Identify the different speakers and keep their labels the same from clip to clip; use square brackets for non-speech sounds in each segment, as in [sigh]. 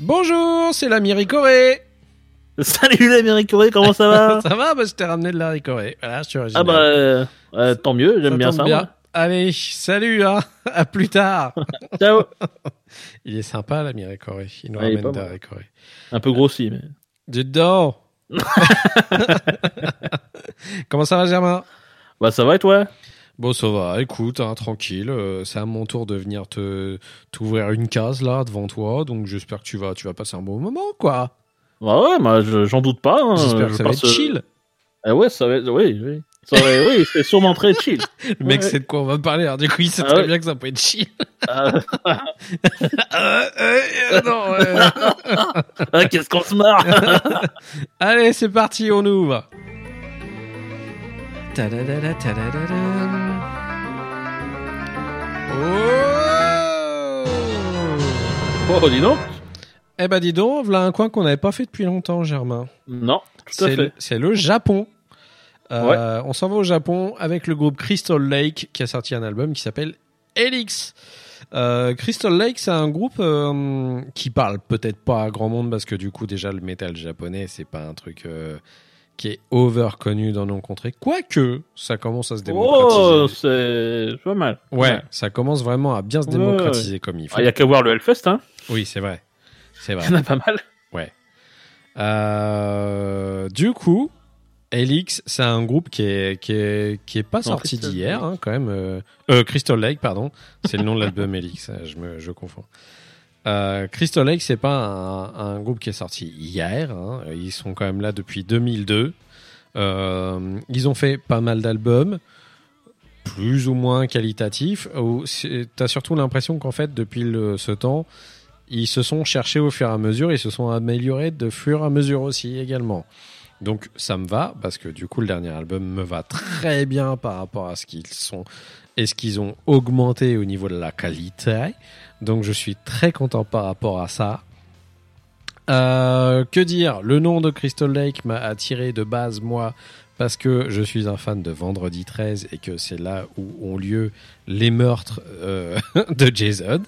Speaker 1: Bonjour, c'est l'ami Ricoré. [laughs]
Speaker 2: Salut l'Amérique Corée, comment ça va [laughs]
Speaker 1: Ça va bah, Je t'ai ramené de la Ricoré. Voilà, je suis
Speaker 2: Ah bah euh, euh, tant mieux, j'aime bien ça.
Speaker 1: bien. Allez, salut, hein. [laughs] à plus tard.
Speaker 2: Ciao.
Speaker 1: Il est sympa l'ami Ricoré. Il nous
Speaker 2: Ouais,
Speaker 1: ramène de la. Ricoré.
Speaker 2: Un peu grossi mais.
Speaker 1: Dis donc. Comment ça va Germain?
Speaker 2: Bah ça va et toi?
Speaker 1: Bon, ça va, écoute, hein, tranquille. euh, c'est à mon tour de venir te t'ouvrir une case là devant toi, donc j'espère que tu vas, tu vas passer un bon moment, quoi.
Speaker 2: Bah ouais, je- j'en doute pas. hein,
Speaker 1: J'espère que
Speaker 2: je
Speaker 1: ça va être
Speaker 2: euh,
Speaker 1: chill.
Speaker 2: Ah ouais, ça va être oui, oui. Ça va, oui, c'est sûrement très chill. [laughs]
Speaker 1: Le mec
Speaker 2: ouais.
Speaker 1: sait de quoi on va parler, alors du coup il sait
Speaker 2: Ah
Speaker 1: très
Speaker 2: ouais.
Speaker 1: bien que ça peut être chill. [laughs]
Speaker 2: Ah,
Speaker 1: Euh, euh, euh, non, [laughs]
Speaker 2: ah, qu'est-ce qu'on se marre
Speaker 1: Allez, c'est parti, on ouvre. Tadadada, tadadada. Oh
Speaker 2: Oh, dis donc.
Speaker 1: Eh ben dis donc, voilà un coin qu'on n'avait pas fait depuis longtemps, Germain.
Speaker 2: Non, tout à fait.
Speaker 1: c'est le Japon. On s'en va au Japon avec le groupe Crystal Lake qui a sorti un album qui s'appelle Helix. Euh, Crystal Lake, c'est un groupe qui parle peut-être pas à grand monde parce que du coup déjà le métal japonais c'est pas un truc qui est over connu dans nos contrées. Quoique ça commence à se démocratiser.
Speaker 2: Oh, c'est pas mal.
Speaker 1: ouais, ça commence vraiment à bien se
Speaker 2: Ouais,
Speaker 1: démocratiser comme il faut.
Speaker 2: Il y a qu'à voir le Hellfest, hein.
Speaker 1: Oui, c'est vrai, c'est vrai. [laughs]
Speaker 2: Il y en a pas mal.
Speaker 1: Euh, du coup, Helix, c'est un groupe qui est, qui est, qui est pas sorti d'hier, hein, quand même. Euh, euh, Crystal Lake, pardon. C'est le nom de l'album Helix, euh, je, me, je confonds. Euh, Crystal Lake, c'est pas un, groupe qui est sorti hier. hein. Ils sont quand même là depuis 2002. Euh, ils ont fait pas mal d'albums, plus ou moins qualitatifs. T'as surtout l'impression qu'en fait, depuis ce temps, ils se sont cherchés au fur et à mesure, ils se sont améliorés de fur et à mesure aussi également. Donc ça me va parce que du coup le dernier album me va très bien par rapport à ce qu'ils sont et ce qu'ils ont augmenté au niveau de la qualité. Donc je suis très content par rapport à ça. Euh, que dire? Le nom de Crystal Lake m'a attiré de base moi parce que je suis un fan de Vendredi 13 et que c'est là où ont lieu les meurtres euh, [laughs] de Jason.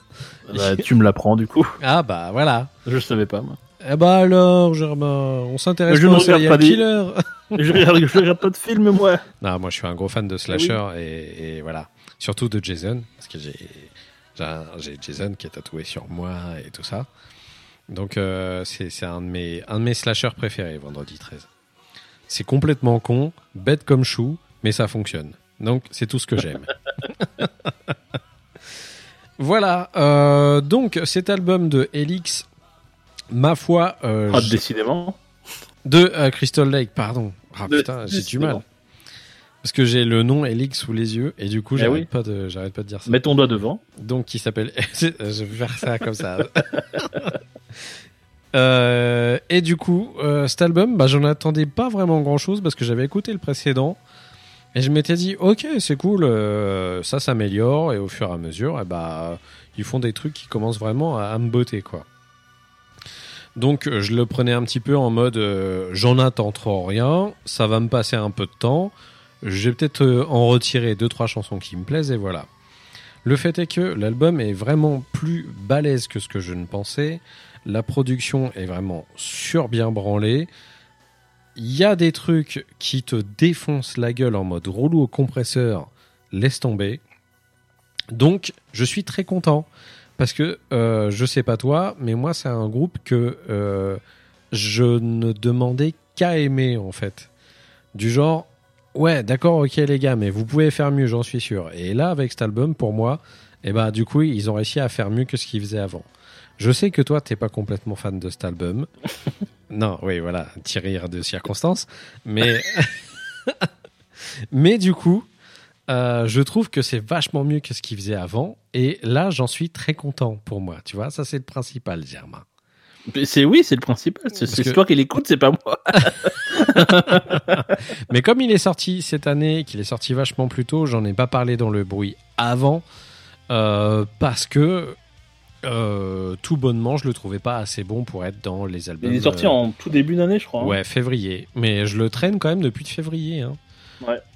Speaker 2: Bah, tu me l'apprends du coup.
Speaker 1: Ah bah voilà.
Speaker 2: Je savais pas moi.
Speaker 1: Eh bah alors, Germain, on s'intéresse
Speaker 2: Je
Speaker 1: pas
Speaker 2: ne
Speaker 1: au
Speaker 2: regarde
Speaker 1: serial
Speaker 2: des-
Speaker 1: killer. [laughs]
Speaker 2: je regarde, je regarde pas de film moi.
Speaker 1: non, moi je suis un gros fan de slasher et, et voilà. Surtout de Jason, parce que j'ai Jason qui est tatoué sur moi et tout ça. Donc euh, c'est c'est un, de mes- un de mes slashers préférés, Vendredi 13. C'est complètement con, bête comme chou, mais ça fonctionne. Donc c'est tout ce que j'aime. [laughs] [laughs] voilà, euh, donc cet album de Helix, ma foi, euh,
Speaker 2: Ah,
Speaker 1: je-
Speaker 2: décidément.
Speaker 1: de euh, Crystal Lake, pardon. Ah
Speaker 2: De-
Speaker 1: putain, j'ai du mal. Parce que j'ai le nom Helix sous les yeux et du coup
Speaker 2: Eh
Speaker 1: j'arrête
Speaker 2: oui.
Speaker 1: pas de j'arrête pas de dire ça.
Speaker 2: Mets ton doigt devant.
Speaker 1: Donc qui s'appelle [laughs] je vais faire ça comme ça. [laughs] Euh, et du coup cet album bah j'en attendais pas vraiment grand chose parce que j'avais écouté le précédent et je m'étais dit ok c'est cool ça s'améliore et au fur et à mesure et bah ils font des trucs qui commencent vraiment à, à me botter quoi. Donc euh, je le prenais un petit peu en mode euh, j'en attends trop rien, ça va me passer un peu de temps, je vais peut-être euh, en retirer deux trois chansons qui me plaisent et voilà. Le fait est que l'album est vraiment plus balèze que ce que je ne pensais. La production est vraiment sur bien branlée. Il y a des trucs qui te défoncent la gueule en mode rouleau au compresseur, laisse tomber. Donc, je suis très content parce que euh, je sais pas toi, mais moi c'est un groupe que euh, je ne demandais qu'à aimer en fait. Du genre, ouais, d'accord, ok les gars, mais vous pouvez faire mieux, j'en suis sûr. Et là, avec cet album, pour moi, Et bah du coup, ils ont réussi à faire mieux que ce qu'ils faisaient avant. Je sais que toi, t'es pas complètement fan de cet album. [laughs] non, oui, voilà, rire de circonstance. Mais, [laughs] mais du coup, euh, je trouve que c'est vachement mieux que ce qu'ils faisaient avant. Et là, j'en suis très content pour moi. Tu vois, ça c'est le principal, Germain.
Speaker 2: C'est oui, c'est le principal. C'est c'est
Speaker 1: que-
Speaker 2: toi qui l'écoute, c'est pas moi. [laughs]
Speaker 1: Mais comme il est sorti cette année, qu'il est sorti vachement plus tôt, j'en ai pas parlé dans le bruit avant, euh, parce que euh, tout bonnement, je le trouvais pas assez bon pour être dans les albums.
Speaker 2: Il est sorti
Speaker 1: euh,
Speaker 2: en tout début d'année, je crois. hein.
Speaker 1: Ouais, février. Mais je le traîne quand même depuis février. hein.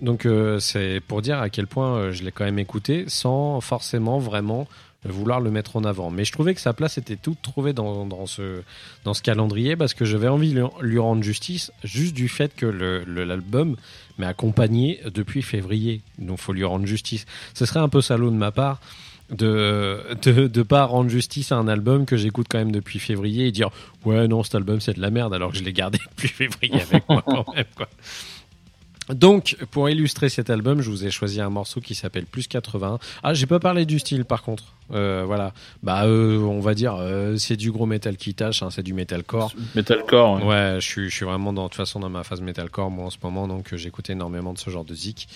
Speaker 1: Donc euh, c'est pour dire à quel point euh, je l'ai quand même écouté sans forcément vraiment vouloir le mettre en avant. Mais je trouvais que sa place était toute trouvée dans, dans, ce, dans ce calendrier parce que j'avais envie de lui- rendre justice juste du fait que le- le- l'album m'est accompagné depuis février. Donc faut lui rendre justice. Ce serait un peu salaud de ma part de de, de pas rendre justice à un album que j'écoute quand même depuis février et dire ouais non cet album c'est de la merde alors que je l'ai gardé [laughs] depuis février avec moi quand même quoi. Donc, pour illustrer cet album, je vous ai choisi un morceau qui s'appelle Plus 80. Ah, j'ai pas parlé du style par contre. Euh, voilà. Bah, euh, on va dire, euh, c'est du gros metal qui tâche, hein, c'est du metalcore.
Speaker 2: Metalcore. ouais.
Speaker 1: Ouais, je suis, je suis vraiment dans, de toute façon dans ma phase metalcore moi en ce moment, donc euh, j'écoute énormément de ce genre de zik.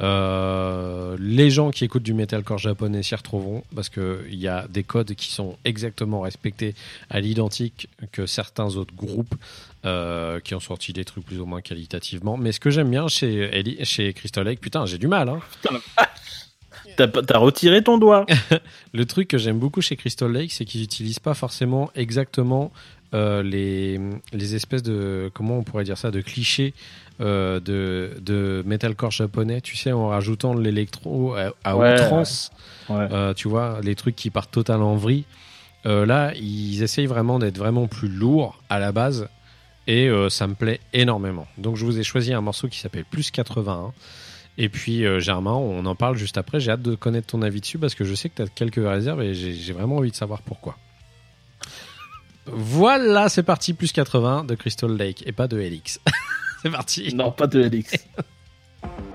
Speaker 1: Euh, les gens qui écoutent du metalcore japonais s'y retrouveront parce que il y a des codes qui sont exactement respectés à l'identique que certains autres groupes euh, qui ont sorti des trucs plus ou moins qualitativement. Mais ce que j'aime bien chez chez Crystal Lake, putain, j'ai du mal. Hein. [laughs]
Speaker 2: T'as retiré ton doigt. [laughs]
Speaker 1: Le truc que j'aime beaucoup chez Crystal Lake, c'est qu'ils n'utilisent pas forcément exactement euh, les, les espèces de comment on pourrait dire ça de clichés euh, de, de metalcore japonais. Tu sais, en rajoutant de l'électro à, à
Speaker 2: Ouais,
Speaker 1: outrance.
Speaker 2: Ouais.
Speaker 1: Euh, tu vois, les trucs qui partent totalement en vrille. Là, ils essayent vraiment d'être vraiment plus lourds à la base. Et euh, ça me plaît énormément. Donc je vous ai choisi un morceau qui s'appelle Plus 81. Et puis euh, Germain, on en parle juste après. J'ai hâte de connaître ton avis dessus parce que je sais que tu as quelques réserves et j'ai vraiment envie de savoir pourquoi. Voilà, c'est parti. Plus 80 de Crystal Lake et pas de Helix. [laughs] c'est parti.
Speaker 2: Non, pas de Helix. [laughs]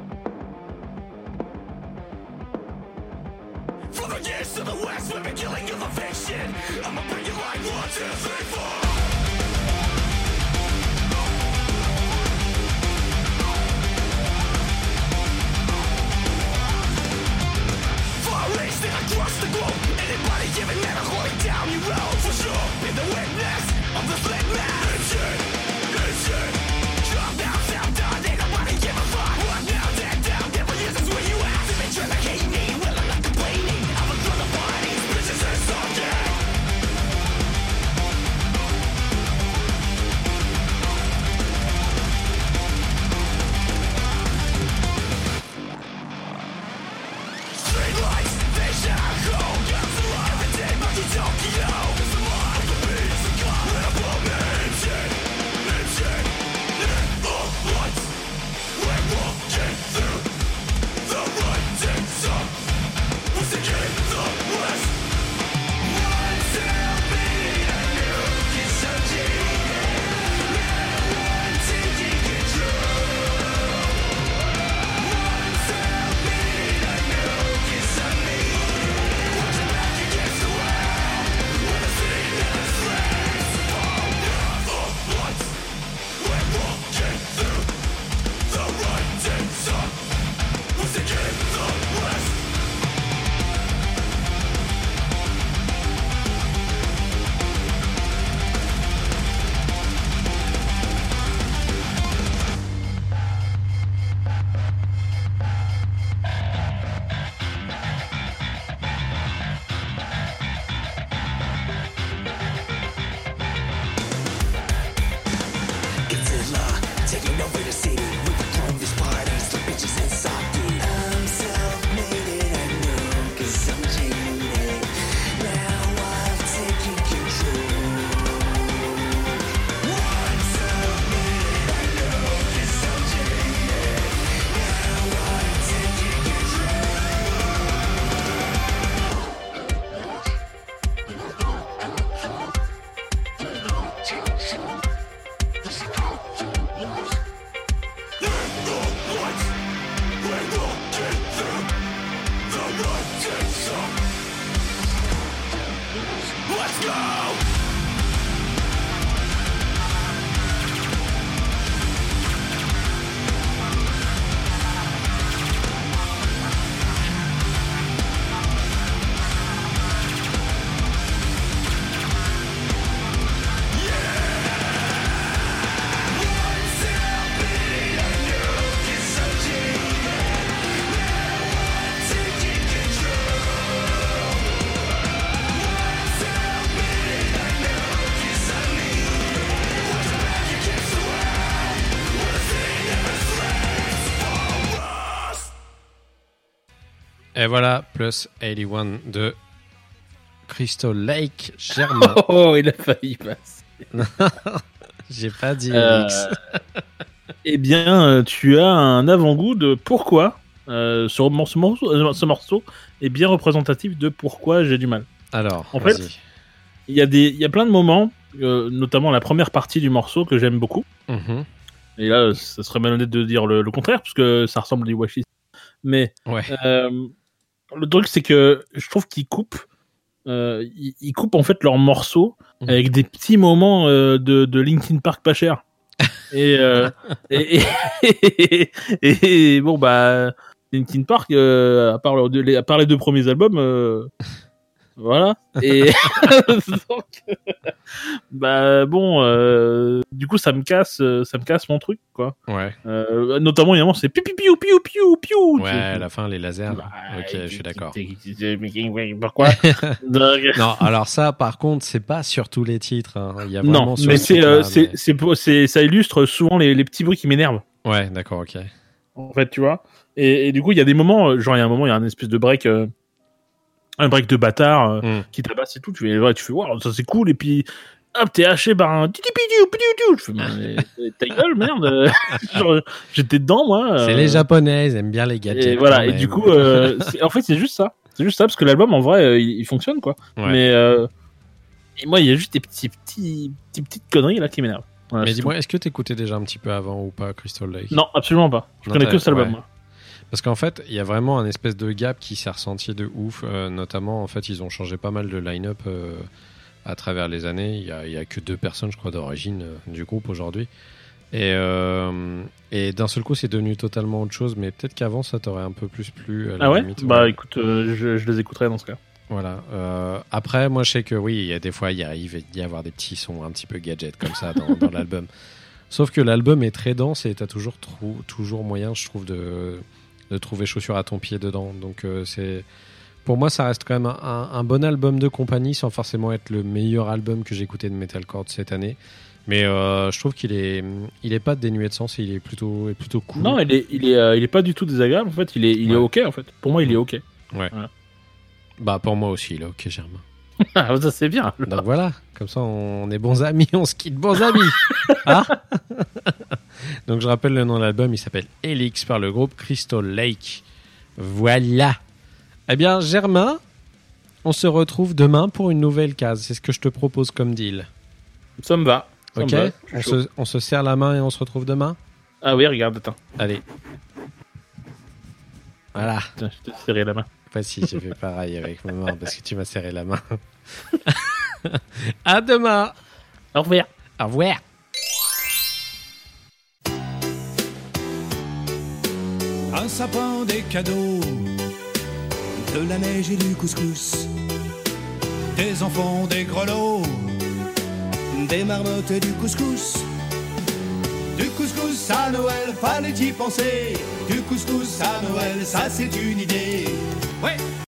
Speaker 1: Et voilà, plus 81 de Crystal Lake Germain. [laughs]
Speaker 2: Oh, il a failli passer. [laughs]
Speaker 1: J'ai pas dit
Speaker 2: Euh, [laughs] eh bien, euh, tu as un avant-goût de pourquoi euh, ce, morceau, morceau- ce morceau est bien représentatif de pourquoi j'ai du mal.
Speaker 1: Alors,
Speaker 2: en fait. Il y a, des, il y a plein de moments, euh, notamment la première partie du morceau que j'aime beaucoup.
Speaker 1: Mhm.
Speaker 2: Et là, ça serait malhonnête de dire le, le contraire, parce que ça ressemble à du Washi. Mais
Speaker 1: Ouais.
Speaker 2: Le truc, c'est que je trouve qu'ils coupent. euh, ils, ils coupent en fait leurs morceaux
Speaker 1: Mhm.
Speaker 2: avec des petits moments euh, de, de Linkin Park pas cher. [laughs] Et, euh, et, et, [laughs] et- et bon, bah, Linkin Park, euh, à, part leur- les, à part les deux premiers albums, euh, voilà. [laughs] Et [laughs] donc, [laughs] bah bon, euh, du coup, ça me casse, euh, ça me casse mon truc, quoi.
Speaker 1: Ouais.
Speaker 2: Euh, notamment, évidemment, c'est piou piou piou piou piou piou.
Speaker 1: Ouais, à la fin, les lasers.
Speaker 2: Bah,
Speaker 1: ok, je suis d'accord.
Speaker 2: Pourquoi? Donc,
Speaker 1: Non, alors ça, par contre, c'est pas sur tous les titres. hein. Il y a
Speaker 2: Non, mais c'est, euh,
Speaker 1: mais-
Speaker 2: c'est, c'est- ça illustre souvent les, les petits bruits qui m'énervent,
Speaker 1: Ouais, d'accord, ok.
Speaker 2: en fait, tu vois. Et, et du coup, il y a des moments, genre, il y a un moment, il y a un espèce de break, euh, un break de bâtard euh,
Speaker 1: Mm.
Speaker 2: qui tabasse et tout. Tu fais, ouais, tu fais, waouh, ça c'est cool. Et puis, hop, t'es haché par un. Je fais, mais, mais ta gueule, merde. [laughs] J'étais dedans, moi.
Speaker 1: C'est
Speaker 2: euh,
Speaker 1: les Japonais, ils aiment bien les gadgets.
Speaker 2: Et voilà, et du coup, euh, c'est- en fait, c'est juste ça. C'est juste ça, parce que l'album, en vrai, il, il fonctionne, quoi.
Speaker 1: Ouais.
Speaker 2: Mais euh, et moi, il y a juste des petits, petits, petits petites conneries là qui m'énervent. Voilà,
Speaker 1: Mais
Speaker 2: c'est
Speaker 1: dis-moi, est-ce que t'écoutais déjà un petit peu avant ou pas Crystal Lake?
Speaker 2: Non, absolument pas. Je
Speaker 1: Non,
Speaker 2: connais que cet album.
Speaker 1: ouais. Parce qu'en fait, il y a vraiment un espèce de gap qui s'est ressenti de ouf. euh, notamment, en fait, ils ont changé pas mal de line-up euh, à travers les années. Il y a, que deux personnes, je crois, d'origine euh, du groupe aujourd'hui. Et, et d'un seul coup, c'est devenu totalement autre chose. Mais peut-être qu'avant, ça t'aurait un peu plus plu. à la
Speaker 2: Ah ouais?
Speaker 1: limite.
Speaker 2: Bah
Speaker 1: Ouais.
Speaker 2: écoute, je, je les écouterai dans ce cas.
Speaker 1: Voilà. Après, moi, je sais que oui, il y a des fois, il arrive d'y avoir des petits sons un petit peu gadget comme ça dans, dans l'album. Sauf que l'album est très dense et t'as toujours, toujours moyen, je trouve, de, de trouver chaussure à ton pied dedans. Donc, euh, c'est. Pour moi, ça reste quand même un, un bon album de compagnie sans forcément être le meilleur album que j'ai écouté de Metalcore de cette année. Mais euh, je trouve qu'il est, il est pas dénué de sens, il est plutôt, est plutôt cool.
Speaker 2: Non, il est, il est, euh, il est pas du tout désagréable. En fait, il est, il est
Speaker 1: Ouais.
Speaker 2: ok. En fait, pour moi, il est ok.
Speaker 1: Bah, pour moi aussi, il est ok, Germain. [laughs]
Speaker 2: Ah, ça c'est bien.
Speaker 1: Donc voilà, comme ça on est bons amis, on se quitte bons amis. [laughs] Hein? Donc je rappelle le nom de l'album, il s'appelle Helix par le groupe Crystal Lake. Voilà. Eh bien Germain, on se retrouve demain pour une nouvelle case. C'est ce que je te propose comme deal.
Speaker 2: Ça me va. Ça me
Speaker 1: Ok
Speaker 2: va, je
Speaker 1: on se, on se serre la main et on se retrouve demain?
Speaker 2: Ah oui, regarde, attends.
Speaker 1: Allez. Voilà.
Speaker 2: Je t'ai serré la main.
Speaker 1: Voici, j'ai fait pareil avec ma main parce que tu m'as serré la main. [laughs] à demain.
Speaker 2: Au revoir.
Speaker 1: Au revoir.
Speaker 3: Sapin, des cadeaux, de la neige et du couscous, des enfants, des grelots, des marmottes et du couscous. Du couscous à Noël, fallait y penser. Du couscous à Noël, ça c'est une idée.